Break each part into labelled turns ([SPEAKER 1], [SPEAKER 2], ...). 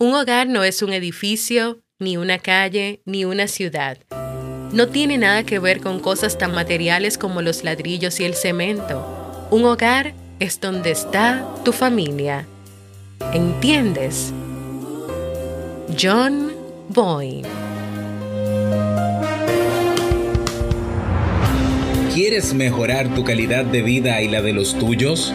[SPEAKER 1] Un hogar no es un edificio, ni una calle, ni una ciudad. No tiene nada que ver con cosas tan materiales como los ladrillos y el cemento. Un hogar es donde está tu familia. ¿Entiendes? John Boyne.
[SPEAKER 2] ¿Quieres mejorar tu calidad de vida y la de los tuyos?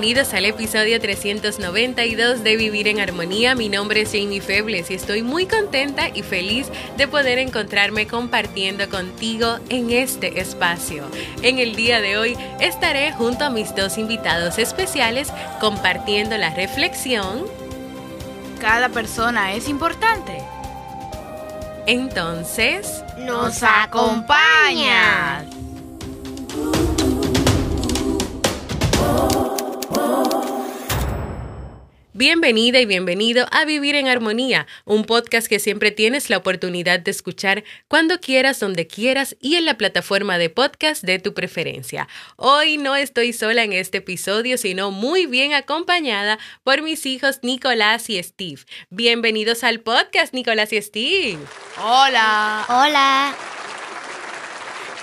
[SPEAKER 1] bienvenidos al episodio 392 de Vivir en Armonía. Mi nombre es Jamie Febles y estoy muy contenta y feliz de poder encontrarme compartiendo contigo en este espacio. En el día de hoy estaré junto a mis dos invitados especiales compartiendo la reflexión.
[SPEAKER 3] Cada persona es importante.
[SPEAKER 1] Entonces,
[SPEAKER 3] nos acompaña.
[SPEAKER 1] Bienvenida y bienvenido a Vivir en Armonía, un podcast que siempre tienes la oportunidad de escuchar cuando quieras, donde quieras y en la plataforma de podcast de tu preferencia. Hoy no estoy sola en este episodio, sino muy bien acompañada por mis hijos Nicolás y Steve. Bienvenidos al podcast, Nicolás y Steve.
[SPEAKER 3] Hola.
[SPEAKER 4] Hola.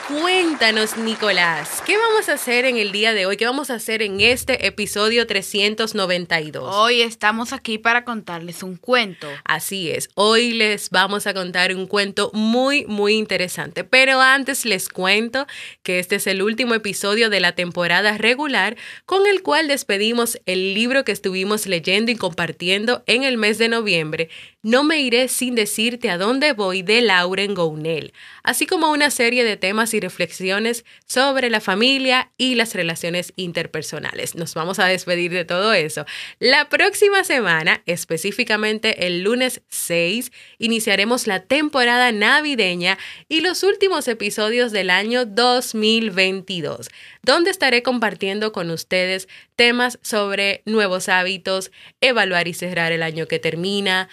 [SPEAKER 1] Cuéntanos, Nicolás, ¿qué vamos a hacer en el día de hoy? ¿Qué vamos a hacer en este episodio 392?
[SPEAKER 3] Hoy estamos aquí para contarles un cuento.
[SPEAKER 1] Así es, hoy les vamos a contar un cuento muy, muy interesante. Pero antes les cuento que este es el último episodio de la temporada regular con el cual despedimos el libro que estuvimos leyendo y compartiendo en el mes de noviembre. No me iré sin decirte a dónde voy de Lauren Gounel, así como una serie de temas y reflexiones sobre la familia y las relaciones interpersonales. Nos vamos a despedir de todo eso. La próxima semana, específicamente el lunes 6, iniciaremos la temporada navideña y los últimos episodios del año 2022, donde estaré compartiendo con ustedes temas sobre nuevos hábitos, evaluar y cerrar el año que termina,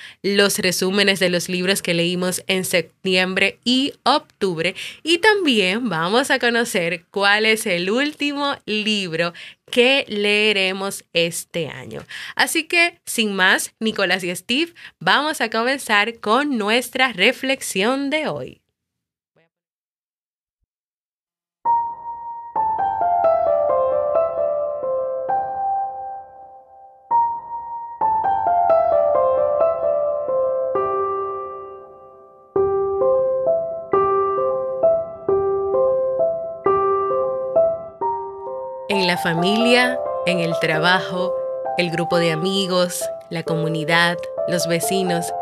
[SPEAKER 1] resúmenes de los libros que leímos en septiembre y octubre y también vamos a conocer cuál es el último libro que leeremos este año. Así que, sin más, Nicolás y Steve, vamos a comenzar con nuestra reflexión de hoy. La familia, en el trabajo, el grupo de amigos, la comunidad, los vecinos,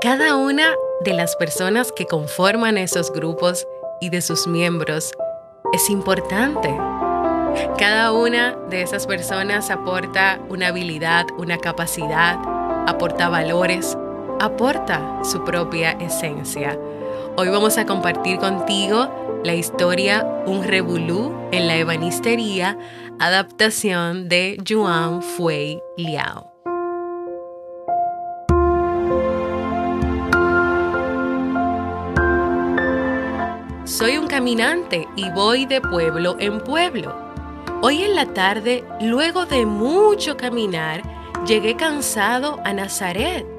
[SPEAKER 1] cada una de las personas que conforman esos grupos y de sus miembros es importante. Cada una de esas personas aporta una habilidad, una capacidad, aporta valores, aporta su propia esencia. Hoy vamos a compartir contigo la historia Un Revolú en la Ebanistería, adaptación de Juan Fui Liao. Soy un caminante y voy de pueblo en pueblo. Hoy en la tarde, luego de mucho caminar, llegué cansado a Nazaret.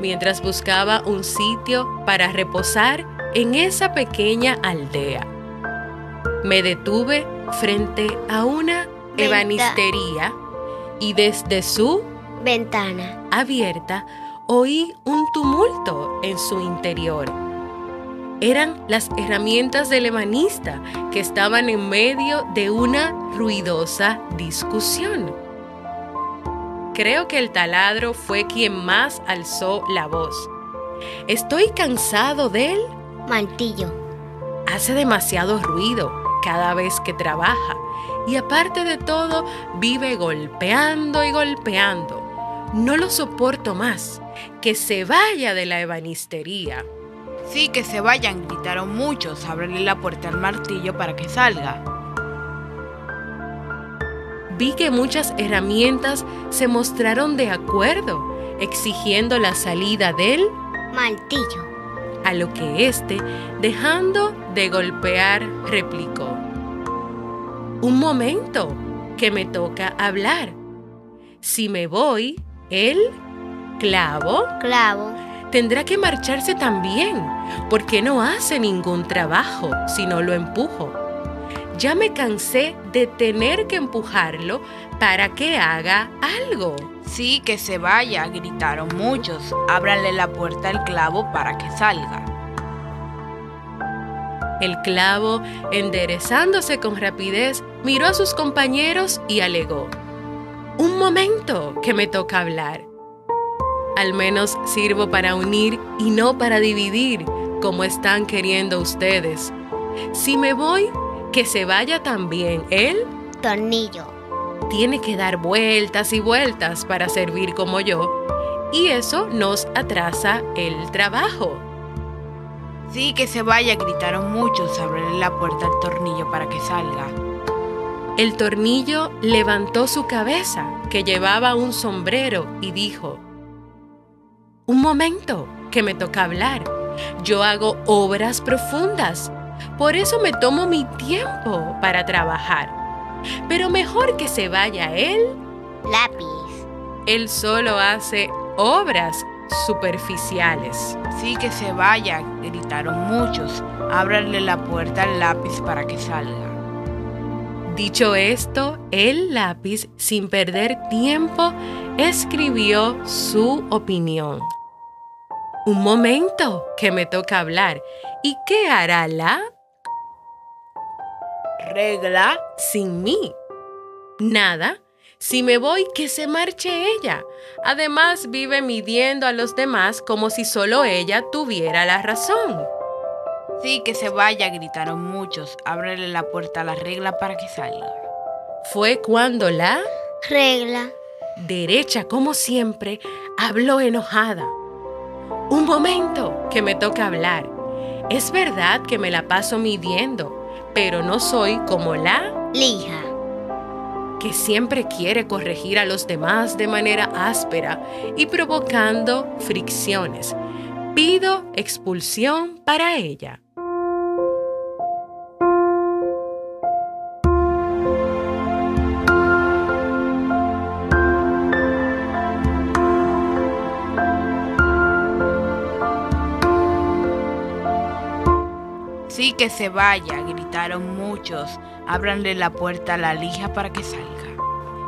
[SPEAKER 1] Mientras buscaba un sitio para reposar, en esa pequeña aldea. Me detuve frente a una
[SPEAKER 4] Venta-
[SPEAKER 1] ebanistería y desde su
[SPEAKER 4] Ventana.
[SPEAKER 1] abierta oí un tumulto en su interior. Eran las herramientas del ebanista que estaban en medio de una ruidosa discusión. Creo que el taladro fue quien más alzó la voz. Estoy cansado de él.
[SPEAKER 4] Martillo.
[SPEAKER 1] Hace demasiado ruido cada vez que trabaja y aparte de todo vive golpeando y golpeando. No lo soporto más. Que se vaya de la ebanistería.
[SPEAKER 3] Sí, que se vayan, gritaron muchos. Ábrele la puerta al martillo para que salga.
[SPEAKER 1] Vi que muchas herramientas se mostraron de acuerdo, exigiendo la salida del
[SPEAKER 4] Martillo.
[SPEAKER 1] a lo que éste, dejando de golpear, replicó. Un momento, que me toca hablar. Si me voy, el clavo
[SPEAKER 4] Clavo.
[SPEAKER 1] tendrá que marcharse también, porque no hace ningún trabajo si no lo empujo. Ya me cansé de tener que empujarlo para que haga algo.
[SPEAKER 3] Sí, que se vaya, gritaron muchos. Ábranle la puerta al clavo para que salga.
[SPEAKER 1] El clavo, enderezándose con rapidez, miró a sus compañeros y alegó. Un momento, que me toca hablar. Al menos sirvo para unir y no para dividir, como están queriendo ustedes. Si me voy, que se vaya también él.
[SPEAKER 4] Tornillo.
[SPEAKER 1] Tiene que dar vueltas y vueltas para servir como yo, y eso nos atrasa el trabajo.
[SPEAKER 3] Sí, que se vaya, gritaron muchos. Ábrele la puerta al tornillo para que salga.
[SPEAKER 1] El tornillo levantó su cabeza, que llevaba un sombrero, y dijo, Un momento, que me toca hablar. Yo hago obras profundas, por eso me tomo mi tiempo para trabajar. Pero mejor que se vaya él,
[SPEAKER 4] Lápiz.
[SPEAKER 1] él solo hace obras superficiales.
[SPEAKER 3] Sí, que se vaya, gritaron muchos. Ábranle la puerta al lápiz para que salga.
[SPEAKER 1] Dicho esto, el lápiz, sin perder tiempo, escribió su opinión. Un momento, que me toca hablar. ¿Y qué hará la
[SPEAKER 3] Regla.
[SPEAKER 1] sin mí? Nada. Si me voy, que se marche ella. Además, vive midiendo a los demás como si solo ella tuviera la razón.
[SPEAKER 3] Sí, que se vaya, gritaron muchos. Ábrele la puerta a la regla para que salga.
[SPEAKER 1] Fue cuando la
[SPEAKER 4] Regla.
[SPEAKER 1] derecha, como siempre, habló enojada. Un momento, que me toca hablar. Es verdad que me la paso midiendo, pero no soy como la
[SPEAKER 4] Lija.
[SPEAKER 1] que siempre quiere corregir a los demás de manera áspera y provocando fricciones. Pido expulsión para ella.
[SPEAKER 3] Sí, que se vaya, gritaron muchos. Ábranle la puerta a la lija para que salga.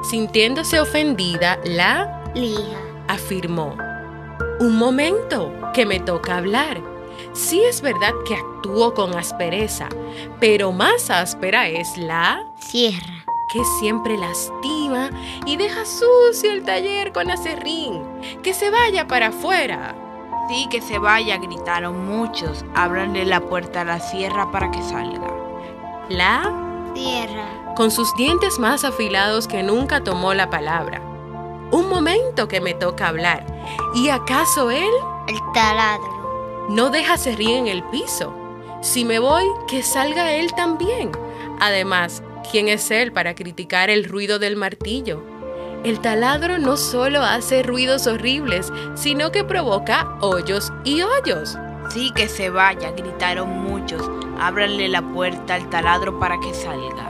[SPEAKER 1] Sintiéndose ofendida, la
[SPEAKER 4] Lija.
[SPEAKER 1] afirmó. Un momento, que me toca hablar. Sí es verdad que actúo con aspereza, pero más áspera es la
[SPEAKER 4] Cierra.
[SPEAKER 1] que siempre lastima y deja sucio el taller con acerrín. Que se vaya para afuera.
[SPEAKER 3] Que se vaya, gritaron muchos. Ábranle la puerta a la sierra para que salga.
[SPEAKER 1] La,
[SPEAKER 4] Cierra.
[SPEAKER 1] con sus dientes más afilados que nunca tomó la palabra. Un momento que me toca hablar. ¿Y acaso él
[SPEAKER 4] El taladro.
[SPEAKER 1] no deja serrín en el piso? Si me voy, que salga él también. Además, ¿quién es él para criticar el ruido del martillo? El taladro no solo hace ruidos horribles, sino que provoca hoyos y hoyos.
[SPEAKER 3] Sí, que se vaya, gritaron muchos. Ábranle la puerta al taladro para que salga.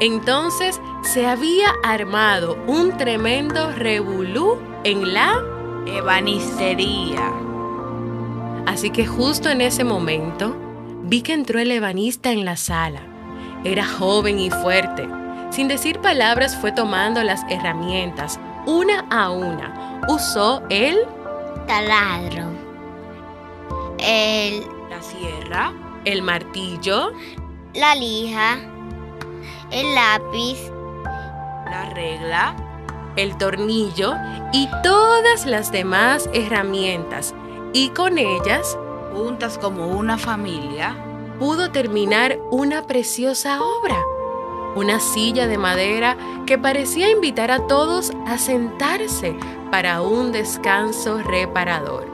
[SPEAKER 1] Entonces se había armado un tremendo revolú en la...
[SPEAKER 3] Ebanistería.
[SPEAKER 1] Así que justo en ese momento vi que entró el ebanista en la sala Era joven y fuerte. Sin decir palabras fue tomando las herramientas, una a una. Usó el
[SPEAKER 4] taladro, el,
[SPEAKER 3] La sierra.
[SPEAKER 1] el martillo,
[SPEAKER 4] la lija, el lápiz,
[SPEAKER 3] La regla.
[SPEAKER 1] el tornillo y todas las demás herramientas. Y con ellas
[SPEAKER 3] Juntas como una familia.
[SPEAKER 1] pudo terminar una preciosa obra. Una silla de madera que parecía invitar a todos a sentarse para un descanso reparador.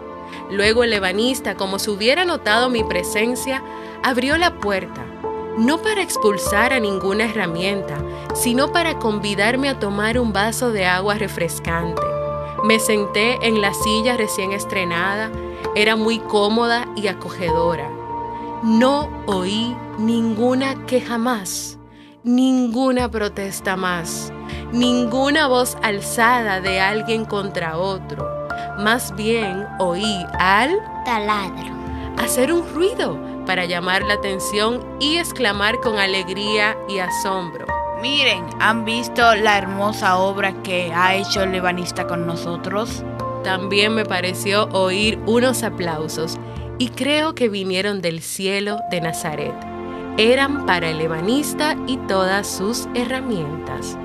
[SPEAKER 1] Luego el ebanista, como si hubiera notado mi presencia, abrió la puerta, no para expulsar a ninguna herramienta, sino para convidarme a tomar un vaso de agua refrescante. Me senté en la silla recién estrenada, era muy cómoda y acogedora. No oí ninguna queja más, ninguna protesta más, ninguna voz alzada de alguien contra otro. Más bien oí al
[SPEAKER 4] taladro,
[SPEAKER 1] hacer un ruido para llamar la atención y exclamar con alegría y asombro.
[SPEAKER 3] Miren, ¿han visto la hermosa obra que ha hecho el ebanista con nosotros?
[SPEAKER 1] También me pareció oír unos aplausos y creo que vinieron del cielo de Nazaret. Eran para el ebanista y todas sus herramientas.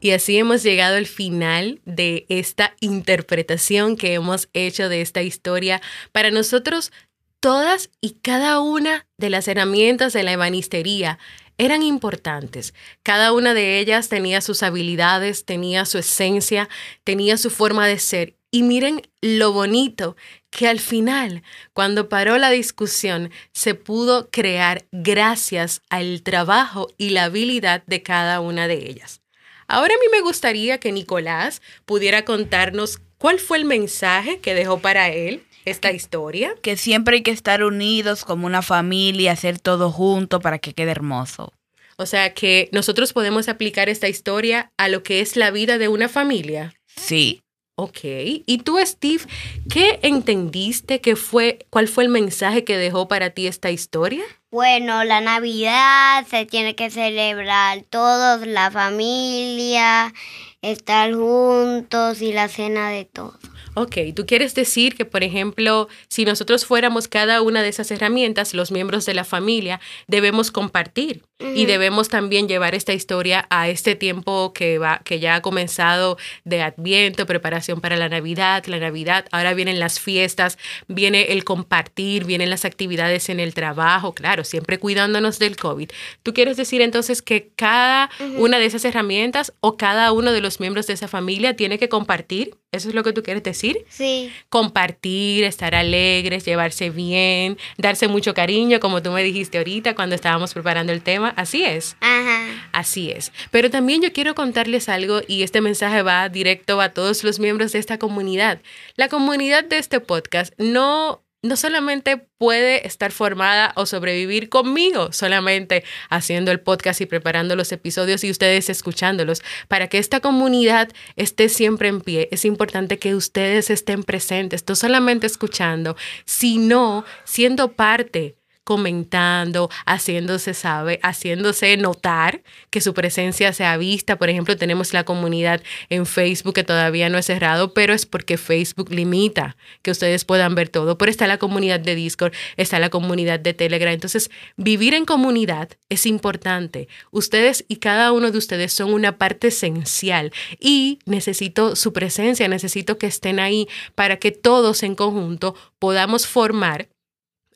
[SPEAKER 1] Y así hemos llegado al final de esta interpretación que hemos hecho de esta historia. Para nosotros, todas y cada una de las herramientas de la ebanistería eran importantes. Cada una de ellas tenía sus habilidades, tenía su esencia, tenía su forma de ser. Y miren lo bonito que al final, cuando paró la discusión, se pudo crear gracias al trabajo y la habilidad de cada una de ellas. Ahora a mí me gustaría que Nicolás pudiera contarnos cuál fue el mensaje que dejó para él esta historia.
[SPEAKER 3] Que siempre hay que estar unidos como una familia, hacer todo junto para que quede hermoso.
[SPEAKER 1] O sea que nosotros podemos aplicar esta historia a lo que es la vida de una familia.
[SPEAKER 3] Sí.
[SPEAKER 1] Ok. ¿Y tú, Steve, qué entendiste que fue, cuál fue el mensaje que dejó para ti esta historia?
[SPEAKER 4] Bueno, la Navidad se tiene que celebrar todos, la familia, estar juntos y la cena de todos.
[SPEAKER 1] Ok, tú quieres decir que, por ejemplo, si nosotros fuéramos cada una de esas herramientas, los miembros de la familia, debemos compartir y debemos también llevar esta historia a este tiempo que va, que ya ha comenzado de Adviento, preparación para la Navidad, la Navidad, ahora vienen las fiestas, viene el compartir, vienen las actividades en el trabajo, claro, siempre cuidándonos del COVID. ¿Tú quieres decir entonces que cada una de esas herramientas o cada uno de los miembros de esa familia tiene que compartir? ¿Eso es lo que tú quieres decir?
[SPEAKER 4] Sí,
[SPEAKER 1] compartir, estar alegres, llevarse bien, darse mucho cariño, como tú me dijiste ahorita cuando estábamos preparando el tema. Así es.
[SPEAKER 4] ajá.
[SPEAKER 1] Así es. Pero también yo quiero contarles algo y este mensaje va directo a todos los miembros de esta comunidad. La comunidad de este podcast no no solamente puede estar formada o sobrevivir conmigo, solamente haciendo el podcast y preparando los episodios y ustedes escuchándolos. Para que esta comunidad esté siempre en pie, es importante que ustedes estén presentes, no solamente escuchando, sino siendo parte comentando, haciéndose sabe, haciéndose notar que su presencia sea vista. Por ejemplo, tenemos la comunidad en Facebook que todavía no es cerrado, pero es porque Facebook limita que ustedes puedan ver todo. Pero está la comunidad de Discord, está la comunidad de Telegram. Entonces, vivir en comunidad es importante. Ustedes y cada uno de ustedes son una parte esencial y necesito su presencia, necesito que estén ahí para que todos en conjunto podamos formar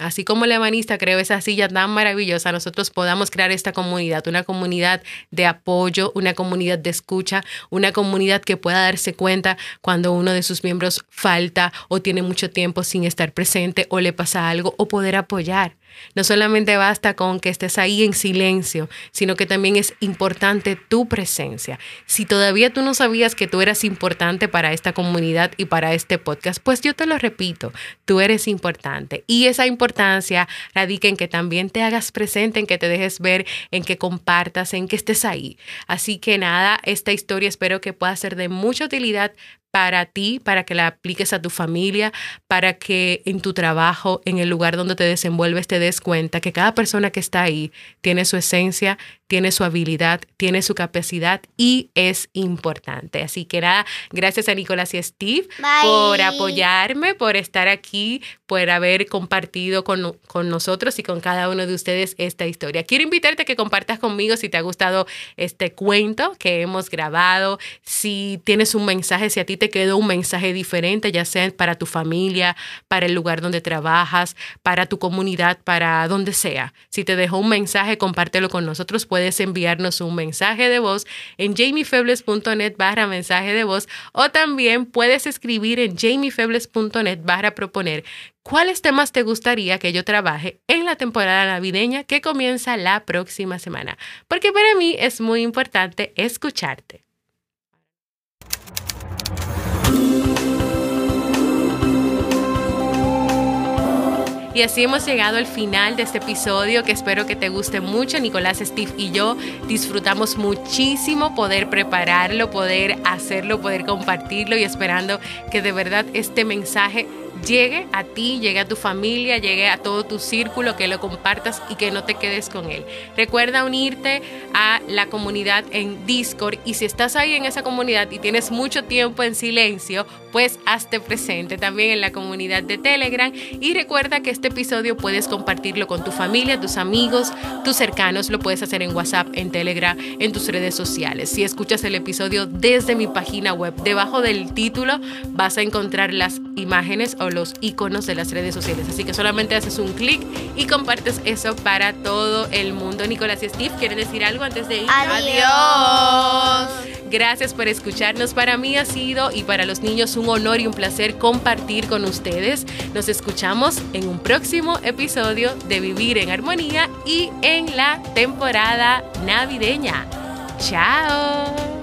[SPEAKER 1] Así como el ebanista creó esa silla tan maravillosa, nosotros podamos crear esta comunidad, una comunidad de apoyo, una comunidad de escucha, una comunidad que pueda darse cuenta cuando uno de sus miembros falta o tiene mucho tiempo sin estar presente o le pasa algo o poder apoyar. No solamente basta con que estés ahí en silencio, sino que también es importante tu presencia. Si todavía tú no sabías que tú eras importante para esta comunidad y para este podcast, pues yo te lo repito, tú eres importante. Y esa importancia radica en que también te hagas presente, en que te dejes ver, en que compartas, en que estés ahí. Así que nada, esta historia espero que pueda ser de mucha utilidad para ti, para que la apliques a tu familia, para que en tu trabajo, en el lugar donde te desenvuelves, te des cuenta que cada persona que está ahí tiene su esencia, tiene su habilidad, tiene su capacidad y es importante. Así que nada, gracias a Nicolás y Steve por apoyarme, por estar aquí, por haber compartido con, con nosotros y con cada uno de ustedes esta historia. Quiero invitarte a que compartas conmigo si te ha gustado este cuento que hemos grabado, si tienes un mensaje, si a ti te quedó un mensaje diferente, ya sea para tu familia, para el lugar donde trabajas, para tu comunidad, para donde sea. Si te dejó un mensaje, compártelo con nosotros puedes enviarnos un mensaje de voz en jamiefebles.net barra mensaje de voz o también puedes escribir en jamiefebles.net barra proponer cuáles temas te gustaría que yo trabaje en la temporada navideña que comienza la próxima semana, porque para mí es muy importante escucharte. Y así hemos llegado al final de este episodio que espero que te guste mucho. Nicolás, Steve y yo disfrutamos muchísimo poder prepararlo, poder hacerlo, poder compartirlo y esperando que de verdad este mensaje llegue a ti, llegue a tu familia, llegue a todo tu círculo, que lo compartas y que no te quedes con él. Recuerda unirte a la comunidad en Discord y si estás ahí en esa comunidad y tienes mucho tiempo en silencio, pues hazte presente también en la comunidad de Telegram y recuerda que este episodio puedes compartirlo con tu familia, tus amigos, tus cercanos, lo puedes hacer en WhatsApp, en Telegram, en tus redes sociales. Si escuchas el episodio desde mi página web, debajo del título vas a encontrar las imágenes o los iconos de las redes sociales. Así que solamente haces un clic y compartes eso para todo el mundo. Nicolás y Steve, ¿quieren decir algo antes de ir?
[SPEAKER 3] Adiós.
[SPEAKER 1] Gracias por escucharnos. Para mí ha sido y para los niños un honor y un placer compartir con ustedes. Nos escuchamos en un próximo episodio de Vivir en Armonía y en la temporada navideña. Chao.